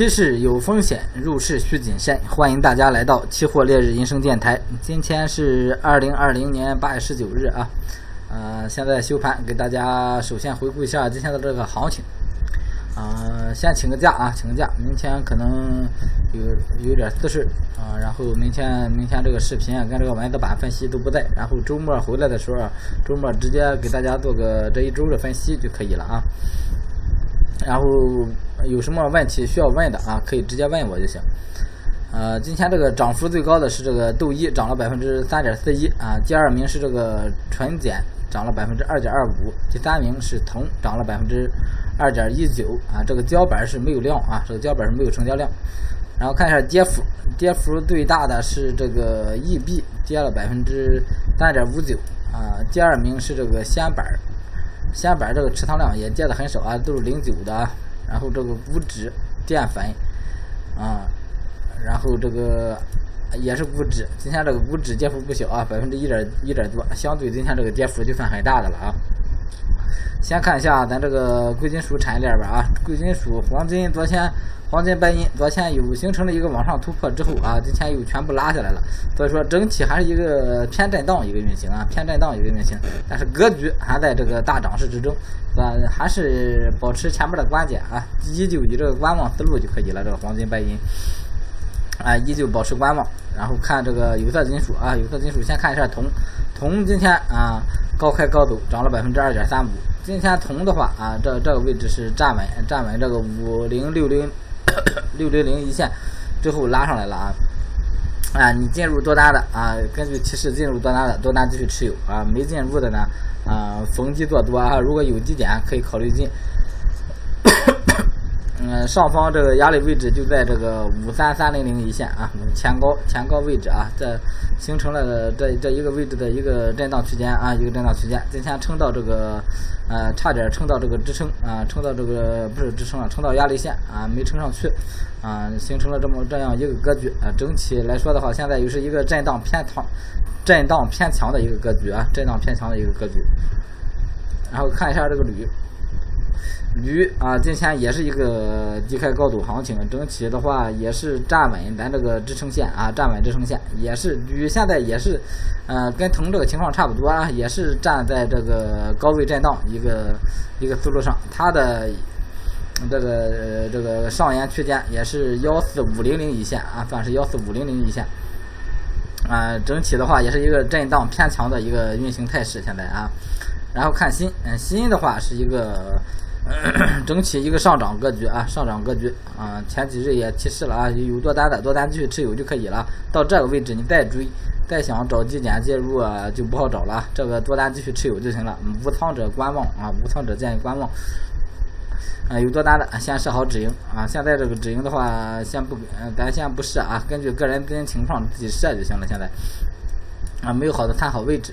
期市有风险，入市需谨慎。欢迎大家来到期货烈日银声电台。今天是二零二零年八月十九日啊，呃，现在休盘，给大家首先回顾一下今天的这个行情。啊，先请个假啊，请个假，明天可能有有点私事啊，然后明天明天这个视频啊跟这个文字版分析都不在，然后周末回来的时候，周末直接给大家做个这一周的分析就可以了啊。然后有什么问题需要问的啊，可以直接问我就行。呃，今天这个涨幅最高的是这个豆一，涨了百分之三点四一啊。第二名是这个纯碱，涨了百分之二点二五。第三名是铜，涨了百分之二点一九啊。这个胶板是没有量啊，这个胶板是没有成交量。然后看一下跌幅，跌幅最大的是这个 EB，跌了百分之三点五九啊。第二名是这个酰板。先板这个持仓量也跌的很少啊，都是零九的。然后这个股指淀粉啊，然后这个也是股指，今天这个股指跌幅不小啊，百分之一点一点多，相对今天这个跌幅就算很大的了啊。先看一下咱这个贵金属产业链吧啊，贵金属黄金昨天。黄金、白银昨天有形成了一个往上突破之后啊，今天又全部拉下来了，所以说整体还是一个偏震荡一个运行啊，偏震荡一个运行，但是格局还在这个大涨势之中，啊，还是保持前面的观点啊，依旧以这个观望思路就可以了。这个黄金、白银啊，依旧保持观望，然后看这个有色金属啊，有色金属先看一下铜，铜今天啊高开高走，涨了百分之二点三五。今天铜的话啊，这这个位置是站稳，站稳这个五零六零。六零零一线，最后拉上来了啊！啊，你进入多单的啊，根据提示进入多单的多单继续持有啊，没进入的呢啊，逢低做多啊，如果有低点可以考虑进。上方这个压力位置就在这个五三三零零一线啊，前高前高位置啊，这形成了这这一个位置的一个震荡区间啊，一个震荡区间，今天撑到这个呃，差点撑到这个支撑啊，撑到这个不是支撑啊，撑到压力线啊，没撑上去啊，形成了这么这样一个格局啊，整体来说的话，现在又是一个震荡偏强、震荡偏强的一个格局啊，震荡偏强的一个格局。然后看一下这个铝。铝啊，今天也是一个低开高走行情，整体的话也是站稳咱这个支撑线啊，站稳支撑线，也是铝现在也是，呃，跟铜这个情况差不多啊，也是站在这个高位震荡一个一个思路上，它的这个这个上沿区间也是幺四五零零一线啊，算是幺四五零零一线，啊，整体的话也是一个震荡偏强的一个运行态势，现在啊，然后看锌，嗯，锌的话是一个。整体一个上涨格局啊，上涨格局啊，前几日也提示了啊，有多单的多单继续持有就可以了。到这个位置你再追，再想找低点介入啊，就不好找了。这个多单继续持有就行了，无仓者观望啊，无仓者建议观望。啊，有多单的先设好止盈啊。现在这个止盈的话，先不，咱先不设啊，根据个人资金情况自己设就行了。现在啊，没有好的参考位置。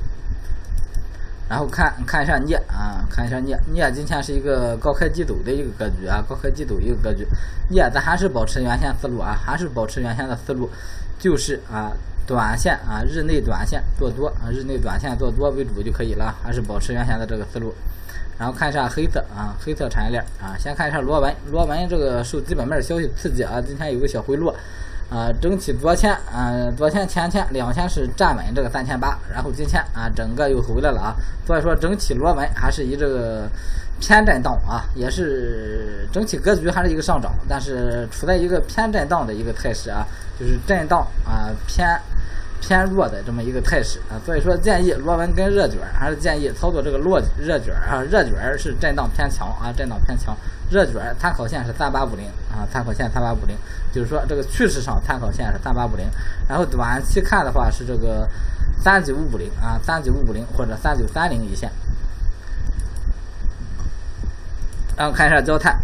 然后看看一下镍啊，看一下镍，镍今天是一个高开低走的一个格局啊，高开低走一个格局。镍咱还是保持原先思路啊，还是保持原先的思路，就是啊，短线啊，日内短线做多啊，日内短线做多为主就可以了，还是保持原先的这个思路。然后看一下黑色啊，黑色产业链啊，先看一下螺纹，螺纹这个受基本面消息刺激啊，今天有个小回落。啊，整体昨天，嗯，昨天前天两天是站稳这个三千八，然后今天啊，整个又回来了啊，所以说整体螺纹还是以这个偏震荡啊，也是整体格局还是一个上涨，但是处在一个偏震荡的一个态势啊，就是震荡啊偏。偏弱的这么一个态势啊，所以说建议螺纹跟热卷还是建议操作这个落热卷啊，热卷是震荡偏强啊，震荡偏强，热卷参考线是三八五零啊，参考线三八五零，就是说这个趋势上参考线是三八五零，然后短期看的话是这个三九五零啊，三九五零或者三九三零一线，然后看一下焦炭。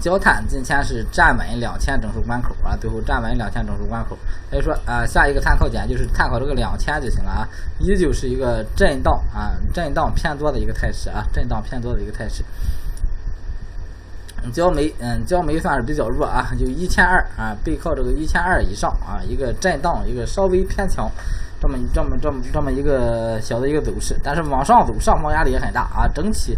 焦炭今天是站稳两千整数关口啊，最后站稳两千整数关口，所以说啊，下一个参考点就是参考这个两千就行了啊，依旧是一个震荡啊，震荡偏多的一个态势啊，震荡偏多的一个态势。焦煤，嗯，焦煤算是比较弱啊，就一千二啊，背靠这个一千二以上啊，一个震荡，一个稍微偏强，这么这么这么这么一个小的一个走势，但是往上走，上方压力也很大啊，整体。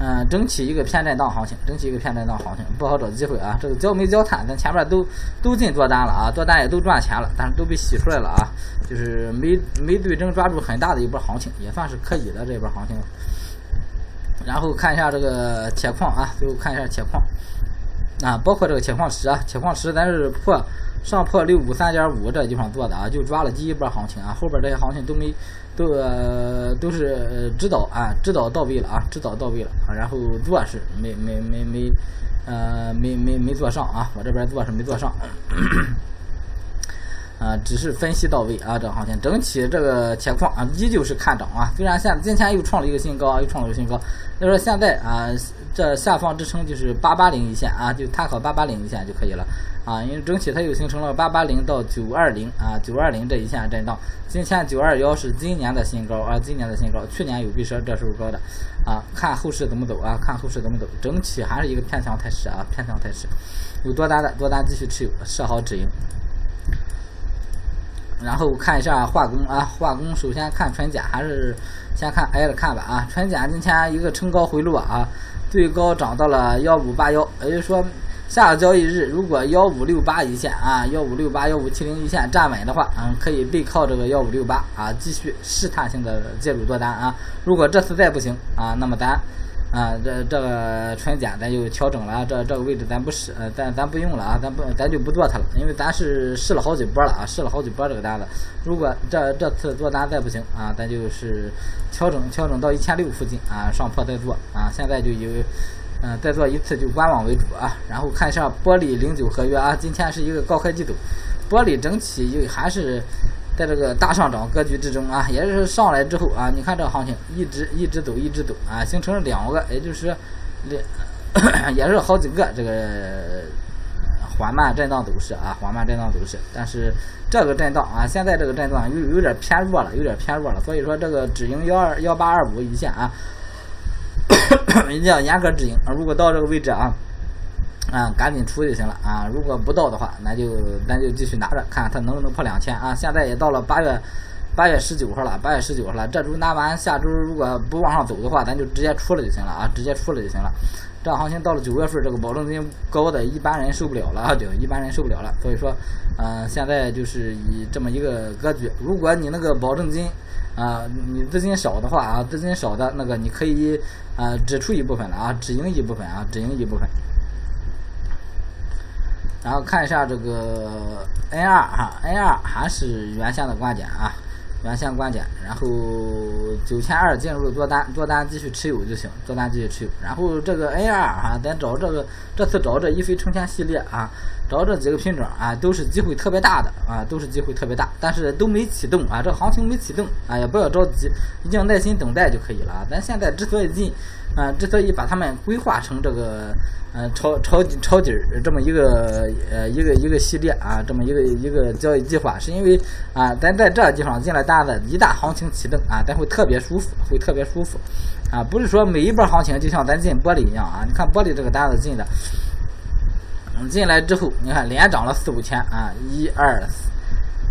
嗯，整体一个偏震荡行情，整体一个偏震荡行情，不好找机会啊。这个焦煤焦炭，咱前面都都进多单了啊，多单也都赚钱了，但是都被洗出来了啊。就是没没对症抓住很大的一波行情，也算是可以的这波行情。然后看一下这个铁矿啊，最后看一下铁矿啊，包括这个铁矿石啊，铁矿石咱是破上破六五三点五这地方做的啊，就抓了第一波行情啊，后边这些行情都没。都都是指导啊，指导到位了啊，指导到位了啊，然后做是没没没没，呃没没没做上啊，我这边做是没做上，啊只是分析到位啊，这行情整体这个铁矿啊依旧是看涨啊，虽然现今天又创了一个新高，又创了个新高，就说现在啊。这下方支撑就是八八零一线啊，就参考八八零一线就可以了啊。因为整体它又形成了八八零到九二零啊，九二零这一线震荡。今天九二幺是今年的新高啊，今年的新高，去年有比说这时候高的啊。看后市怎么走啊？看后市怎么走？整体还是一个偏强态势啊，偏强态势。有多单的多单继续持有，设好止盈。然后看一下化工啊，化工首先看纯碱还是先看挨着看吧啊。纯碱今天一个冲高回落啊。最高涨到了幺五八幺，也就是说，下个交易日如果幺五六八一线啊，幺五六八、幺五七零一线站稳的话，嗯，可以背靠这个幺五六八啊，继续试探性的介入多单啊。如果这次再不行啊，那么咱。啊，这这个纯碱咱就调整了，这这个位置咱不试，呃，咱咱不用了啊，咱不咱就不做它了，因为咱是试了好几波了啊，试了好几波这个单子。如果这这次做单再不行啊，咱就是调整调整到一千六附近啊，上破再做啊。现在就有，嗯，再做一次就观望为主啊。然后看一下玻璃零九合约啊，今天是一个高开低走，玻璃整体又还是。在这个大上涨格局之中啊，也就是上来之后啊，你看这个行情一直一直走，一直走啊，形成了两个，也就是两，也是好几个这个缓慢震荡走势啊，缓慢震荡走势。但是这个震荡啊，现在这个震荡有有点偏弱了，有点偏弱了。所以说这个止盈幺二幺八二五一线啊，一定要严格止盈啊。如果到这个位置啊。啊，赶紧出就行了啊！如果不到的话，那就咱就继续拿着，看看它能不能破两千啊！现在也到了八月八月十九号了，八月十九号了，这周拿完，下周如果不往上走的话，咱就直接出了就行了啊！直接出了就行了。这行情到了九月份，这个保证金高的一般人受不了了啊！就一般人受不了了。所以说，嗯，现在就是以这么一个格局。如果你那个保证金啊，你资金少的话啊，资金少的那个你可以啊，只出一部分了啊，只赢一部分啊，只赢一部分。然后看一下这个 N 二哈，N 二还是原先的观点啊，原先观点。然后九千二进入多单，多单继续持有就行，多单继续持有。然后这个 N 二哈，咱找这个这次找这一飞冲天系列啊，找这几个品种啊，都是机会特别大的啊，都是机会特别大，但是都没启动啊，这行情没启动啊，也不要着急，一定要耐心等待就可以了啊。咱现在之所以进。啊，之所以把他们规划成这个，嗯，抄抄抄底儿这么一个呃一个一个系列啊，这么一个一个交易计划，是因为啊，咱在这地方进了单子，一旦行情启动啊，咱会特别舒服，会特别舒服，啊，不是说每一波行情就像咱进玻璃一样啊，你看玻璃这个单子进的，进来之后，你看连涨了四五千啊，一二。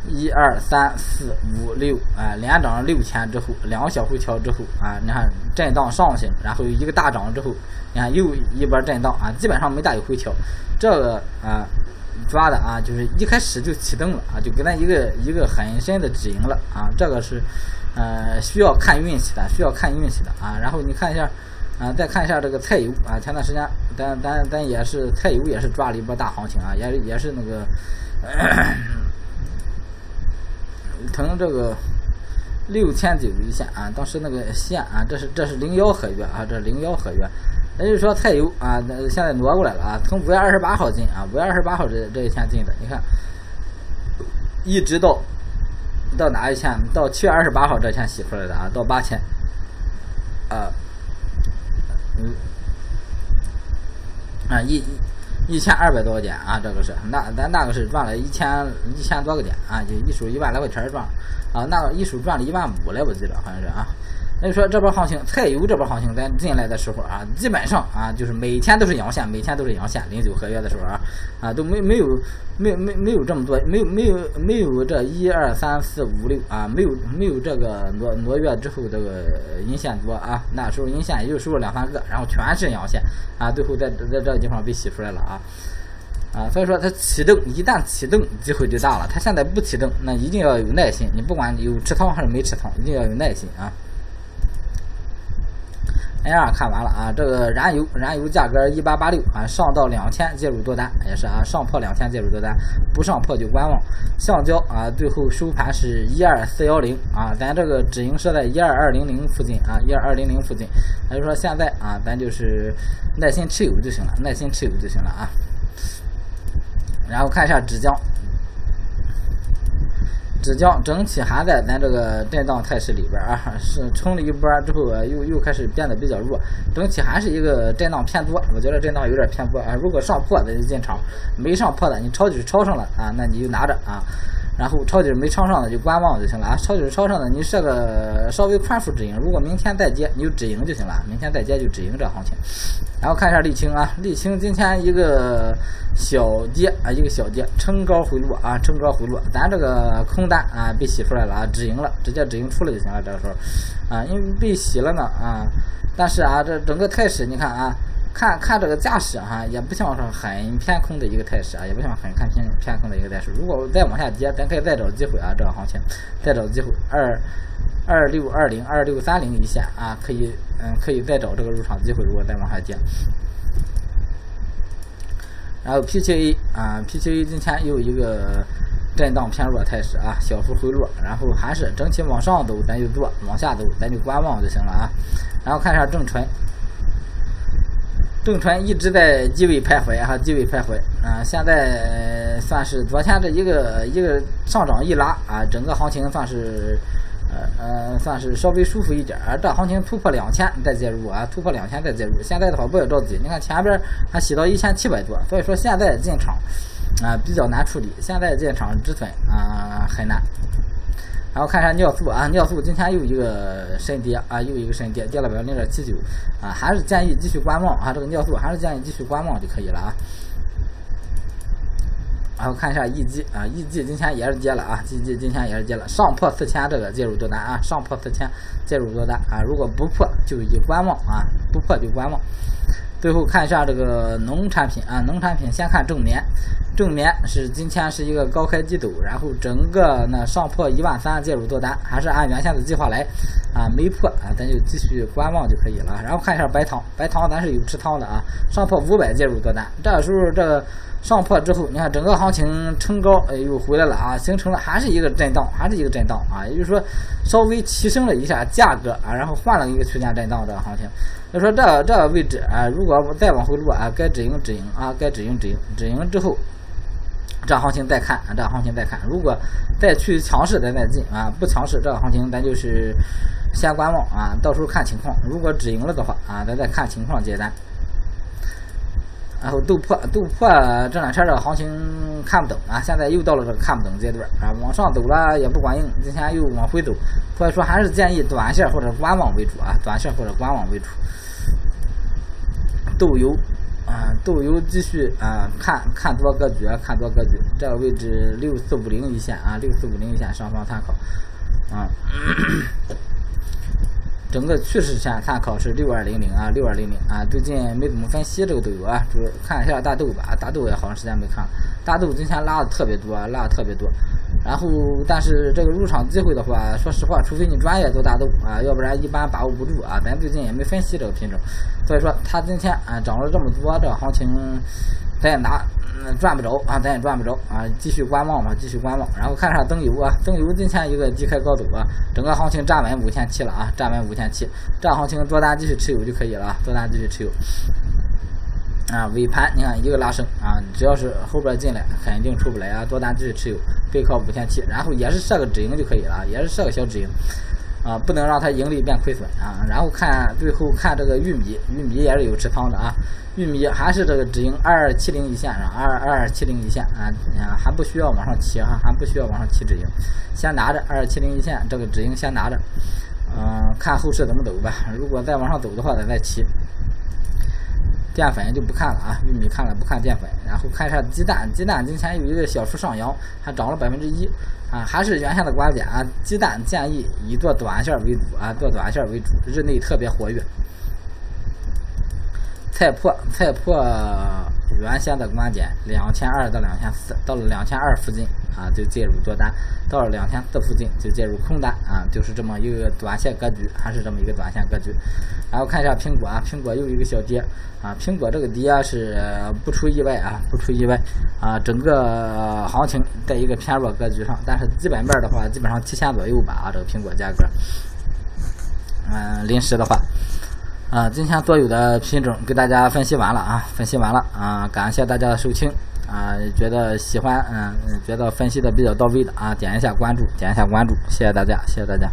一二三四五六啊，连涨了六天之后，两个小回调之后啊，你看震荡上行，然后一个大涨之后，你看又一波震荡啊，基本上没大有回调。这个啊抓的啊，就是一开始就启动了啊，就给咱一个一个很深的止盈了啊。这个是呃需要看运气的，需要看运气的啊。然后你看一下啊，再看一下这个菜油啊，前段时间咱咱咱也是菜油也是抓了一波大行情啊，也也是那个。从这个六千九一线啊，当时那个线啊，这是这是零幺合约啊，这是零幺合约，也就是说菜油啊，那现在挪过来了啊，从五月二十八号进啊，五月二十八号这这一天进的，你看，一直到到哪一天？到七月二十八号这天洗出来的啊，到八千，啊，嗯，啊一。一千二百多个点啊，这个是那咱那个是赚了一千一千多个点啊，就一手一万来块钱赚，啊，那个一手赚了一万五来，我记得好像是啊，那就说这波行情，菜油这波行情，咱进来的时候啊，基本上啊，就是每天都是阳线，每天都是阳线。零九合约的时候啊，啊都没没有没没没有这么多，没有没有没有这一二三四五六啊，没有没有这个挪挪月之后这个阴线多啊。那时候阴线也就收了两三个，然后全是阳线啊，最后在在这个地方被洗出来了啊啊，所以说它启动一旦启动，机会就大了。它现在不启动，那一定要有耐心。你不管有持仓还是没持仓，一定要有耐心啊。A 二看完了啊，这个燃油燃油价格一八八六啊，上到两千介入多单也是啊，上破两千介入多单，不上破就观望。橡胶啊，最后收盘是一二四幺零啊，咱这个止盈设在一二二零零附近啊，一二二零零附近，也就是说现在啊，咱就是耐心持有就行了，耐心持有就行了啊。然后看一下纸浆。纸浆整体还在咱这个震荡态势里边啊，是冲了一波之后，又又开始变得比较弱，整体还是一个震荡偏多，我觉得震荡有点偏多啊。如果上破咱就进场，没上破的你抄底抄上了啊，那你就拿着啊。然后抄底没抄上的就观望就行了啊，抄底抄上的你设个稍微宽幅止盈，如果明天再接你就止盈就行了，明天再接就止盈这行情。然后看一下沥青啊，沥青今天一个小跌啊，一个小跌，撑高回落啊，撑高回落，咱这个空单啊被洗出来了啊，止盈了，直接止盈出来就行了，这个时候啊，因为被洗了呢啊，但是啊这整个态势你看啊。看看这个架势哈，也不像是很偏空的一个态势啊，也不像很看偏偏空的一个态势。如果再往下跌，咱可以再找机会啊，这个行情再找机会，二二六二零二六三零一线啊，可以嗯可以再找这个入场机会。如果再往下跌，然后 P 七 A 啊，P 七 A 今天又一个震荡偏弱态势啊，小幅回落，然后还是整体往上走咱就做，往下走咱就观望就行了啊。然后看一下正纯。正纯一直在低位徘徊哈，低位徘徊啊，现在算是昨天这一个一个上涨一拉啊，整个行情算是呃呃算是稍微舒服一点儿。这行情突破两千再介入啊，突破两千再介入。现在的话不要着急，你看前边还洗到一千七百多，所以说现在进场啊比较难处理，现在进场止损啊很难。然后看一下尿素啊，尿素今天又一个深跌啊，又一个深跌，跌了百分之零点七九啊，还是建议继续观望啊，这个尿素还是建议继续观望就可以了啊。然后看一下 E G 啊，E G 今天也是跌了啊，E G 今天也是跌了，上破四千这个介入多单啊，上破四千介入多单啊，如果不破就以观望啊，不破就观望。最后看一下这个农产品啊，农产品先看正棉。正面是今天是一个高开低走，然后整个呢上破一万三介入做单，还是按原先的计划来啊，没破啊，咱就继续观望就可以了。然后看一下白糖，白糖咱是有持仓的啊，上破五百介入做单，这时候这上破之后，你看整个行情冲高，哎又回来了啊，形成了还是一个震荡，还是一个震荡啊，也就是说稍微提升了一下价格啊，然后换了一个区间震荡这个行情。就说这这个位置啊，如果再往回落啊，该止盈止盈啊，该止盈止盈，止盈之后。这行情再看啊，这行情再看，如果再去强势咱再进啊，不强势这个行情咱就是先观望啊，到时候看情况。如果止盈了的话啊，咱再看情况接单。然后豆粕，豆粕这两天这个行情看不懂啊，现在又到了这个看不懂阶段啊，往上走了也不管用，今天又往回走，所以说还是建议短线或者观望为主啊，短线或者观望为主。豆油。啊，豆油继续啊，看看多格局，看多格局，这个位置六四五零一线啊，六四五零一线上方参考啊。整个趋势线参考是六二零零啊，六二零零啊。最近没怎么分析这个豆油啊，主看一下大豆吧，大豆也好长时间没看了，大豆今天拉的特别多，拉的特别多。然后，但是这个入场机会的话，说实话，除非你专业做大豆啊，要不然一般把握不住啊。咱最近也没分析这个品种，所以说它今天啊涨了这么多，这个行情咱也拿嗯赚不着啊，咱也赚不着啊，继续观望嘛，继续观望。然后看一下增油啊，增油今天一个低开高走啊，整个行情站稳五千七了啊，站稳五千七，这行情做单继续持有就可以了，做单继续持有。啊，尾盘你看一个拉升啊，只要是后边进来肯定出不来啊，多单继续持有，背靠五千七，然后也是设个止盈就可以了，也是设个小止盈啊，不能让它盈利变亏损啊。然后看最后看这个玉米，玉米也是有持仓的啊，玉米还是这个止盈二二七零一线上，二二二七零一线啊啊，还不需要往上提哈，还不需要往上提止盈，先拿着二二七零一线这个止盈先拿着。嗯，看后市怎么走吧。如果再往上走的话，咱再骑。淀粉就不看了啊，玉米看了不看淀粉。然后看一下鸡蛋，鸡蛋今天有一个小幅上扬，还涨了百分之一啊，还是原先的观点啊，鸡蛋建议以做短线为主啊，做短线为主，日内特别活跃。菜粕，菜粕原先的观点，两千二到两千四，到了两千二附近啊就介入多单，到了两千四附近就介入空单啊，就是这么一个短线格局，还是这么一个短线格局。然后看一下苹果啊，苹果又一个小跌啊，苹果这个跌是不出意外啊，不出意外啊，整个行情在一个偏弱格局上，但是基本面的话，基本上七千左右吧啊，这个苹果价格，嗯，临时的话。啊，今天所有的品种给大家分析完了啊，分析完了啊，感谢大家的收听啊，觉得喜欢嗯，觉得分析的比较到位的啊，点一下关注，点一下关注，谢谢大家，谢谢大家。